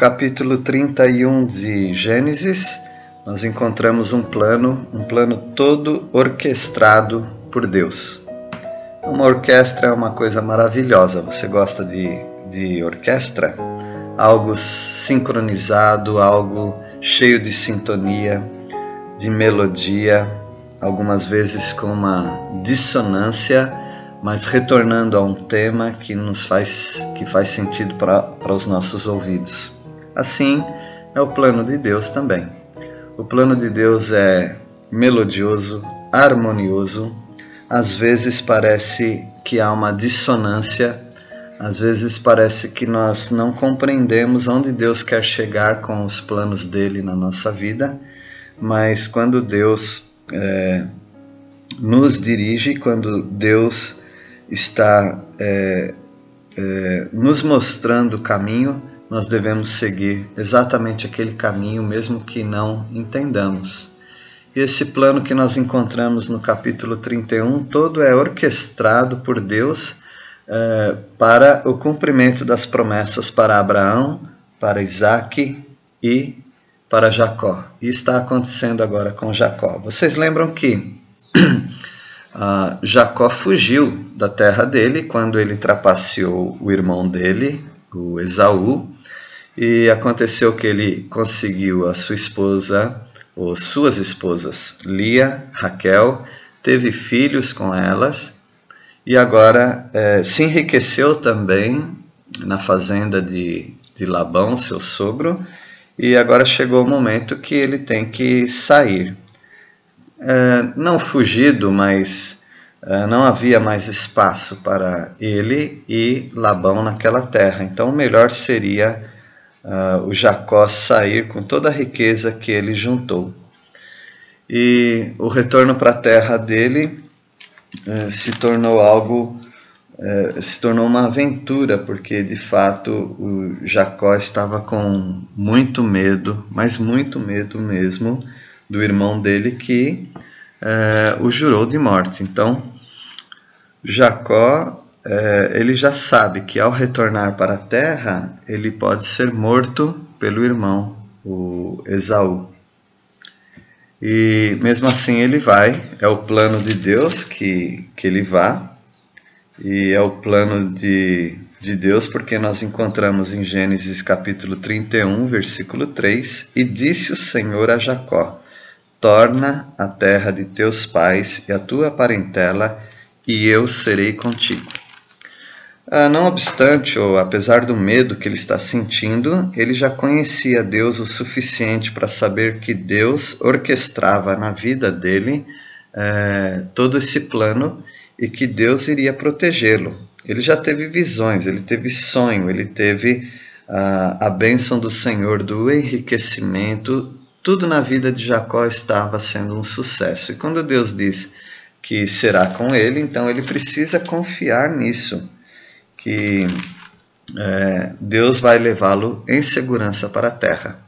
Capítulo 31 de Gênesis, nós encontramos um plano, um plano todo orquestrado por Deus. Uma orquestra é uma coisa maravilhosa. Você gosta de, de orquestra? Algo sincronizado, algo cheio de sintonia, de melodia, algumas vezes com uma dissonância, mas retornando a um tema que nos faz que faz sentido para os nossos ouvidos. Assim é o plano de Deus também. O plano de Deus é melodioso, harmonioso, às vezes parece que há uma dissonância, às vezes parece que nós não compreendemos onde Deus quer chegar com os planos dele na nossa vida, mas quando Deus é, nos dirige, quando Deus está é, é, nos mostrando o caminho, nós devemos seguir exatamente aquele caminho, mesmo que não entendamos. E esse plano que nós encontramos no capítulo 31 todo é orquestrado por Deus eh, para o cumprimento das promessas para Abraão, para Isaac e para Jacó. E está acontecendo agora com Jacó. Vocês lembram que uh, Jacó fugiu da terra dele quando ele trapaceou o irmão dele, o Esaú, e aconteceu que ele conseguiu a sua esposa, ou suas esposas, Lia, Raquel, teve filhos com elas e agora é, se enriqueceu também na fazenda de, de Labão, seu sogro, e agora chegou o momento que ele tem que sair. É, não fugido, mas é, não havia mais espaço para ele e Labão naquela terra. Então, o melhor seria uh, o Jacó sair com toda a riqueza que ele juntou. E o retorno para a terra dele uh, se tornou algo, uh, se tornou uma aventura, porque de fato o Jacó estava com muito medo, mas muito medo mesmo, do irmão dele que eh, o jurou de morte. Então, Jacó é, ele já sabe que ao retornar para a terra, ele pode ser morto pelo irmão, o Esaú. E mesmo assim ele vai, é o plano de Deus que, que ele vá, e é o plano de, de Deus porque nós encontramos em Gênesis capítulo 31, versículo 3: E disse o Senhor a Jacó: Torna a terra de teus pais e a tua parentela, e eu serei contigo. Ah, não obstante, ou apesar do medo que ele está sentindo, ele já conhecia Deus o suficiente para saber que Deus orquestrava na vida dele eh, todo esse plano e que Deus iria protegê-lo. Ele já teve visões, ele teve sonho, ele teve ah, a bênção do Senhor, do enriquecimento, tudo na vida de Jacó estava sendo um sucesso. E quando Deus diz que será com ele, então ele precisa confiar nisso que é, Deus vai levá-lo em segurança para a terra.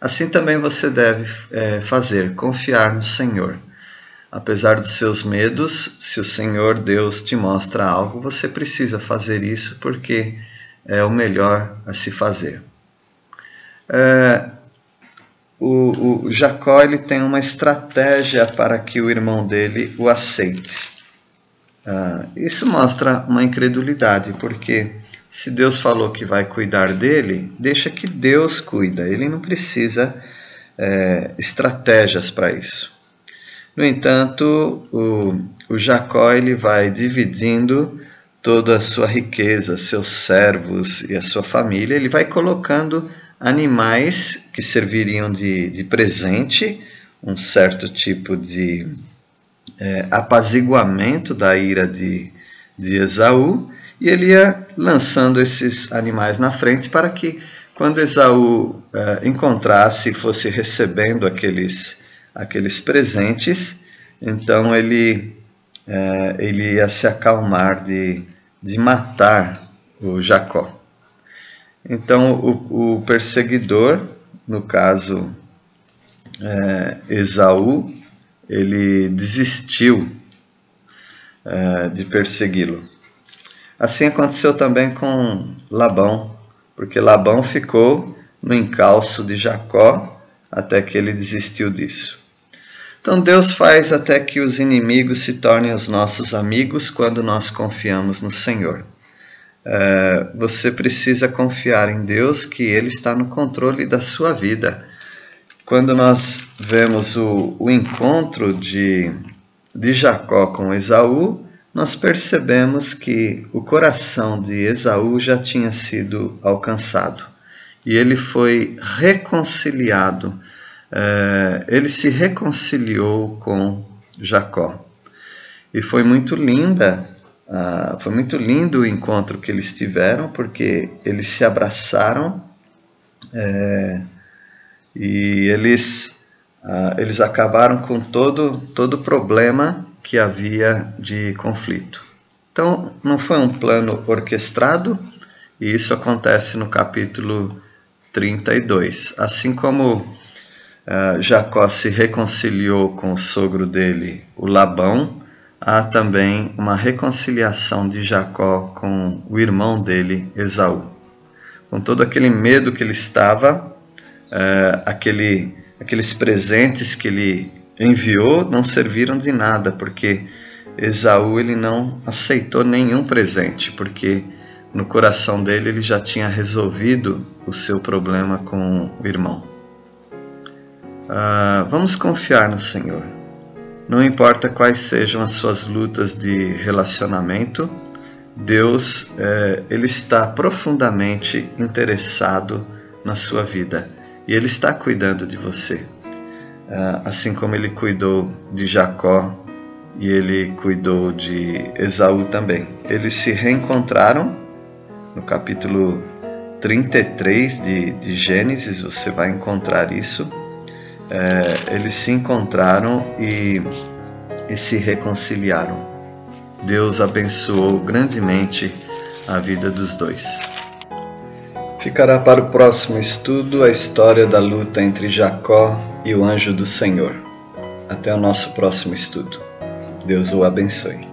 Assim também você deve é, fazer, confiar no Senhor. Apesar dos seus medos, se o Senhor Deus te mostra algo, você precisa fazer isso porque é o melhor a se fazer. É, o, o, Jacó ele tem uma estratégia para que o irmão dele o aceite. Uh, isso mostra uma incredulidade, porque se Deus falou que vai cuidar dele, deixa que Deus cuida, ele não precisa é, estratégias para isso. No entanto, o, o, Jacó ele vai dividindo toda a sua riqueza, seus servos e a sua família, ele vai colocando animais que serviriam de, de presente, um certo tipo de é, apaziguamento da ira de, de Esaú, e ele ia lançando esses animais na frente para que, quando Esaú é, encontrasse e fosse recebendo aqueles, aqueles presentes, então ele, é, ele ia se acalmar de, de matar o Jacó. Então, o, o perseguidor, no caso é, Esaú, ele desistiu é, de persegui-lo. Assim aconteceu também com Labão, porque Labão ficou no encalço de Jacó até que ele desistiu disso. Então Deus faz até que os inimigos se tornem os nossos amigos quando nós confiamos no Senhor. É, você precisa confiar em Deus que Ele está no controle da sua vida. Quando nós vemos o, o encontro de, de Jacó com Esaú, nós percebemos que o coração de Esaú já tinha sido alcançado e ele foi reconciliado é, ele se reconciliou com Jacó. E foi muito linda, foi muito lindo o encontro que eles tiveram, porque eles se abraçaram é, e eles, uh, eles acabaram com todo todo problema que havia de conflito. Então, não foi um plano orquestrado, e isso acontece no capítulo 32. Assim como uh, Jacó se reconciliou com o sogro dele, o Labão, há também uma reconciliação de Jacó com o irmão dele, Esaú. Com todo aquele medo que ele estava, uh, aquele, aqueles presentes que ele enviou não serviram de nada, porque Esaú ele não aceitou nenhum presente, porque no coração dele ele já tinha resolvido o seu problema com o irmão. Uh, vamos confiar no Senhor. Não importa quais sejam as suas lutas de relacionamento, Deus eh, ele está profundamente interessado na sua vida e Ele está cuidando de você, uh, assim como Ele cuidou de Jacó e Ele cuidou de Esaú também. Eles se reencontraram no capítulo 33 de, de Gênesis, você vai encontrar isso é, eles se encontraram e, e se reconciliaram. Deus abençoou grandemente a vida dos dois. Ficará para o próximo estudo a história da luta entre Jacó e o anjo do Senhor. Até o nosso próximo estudo. Deus o abençoe.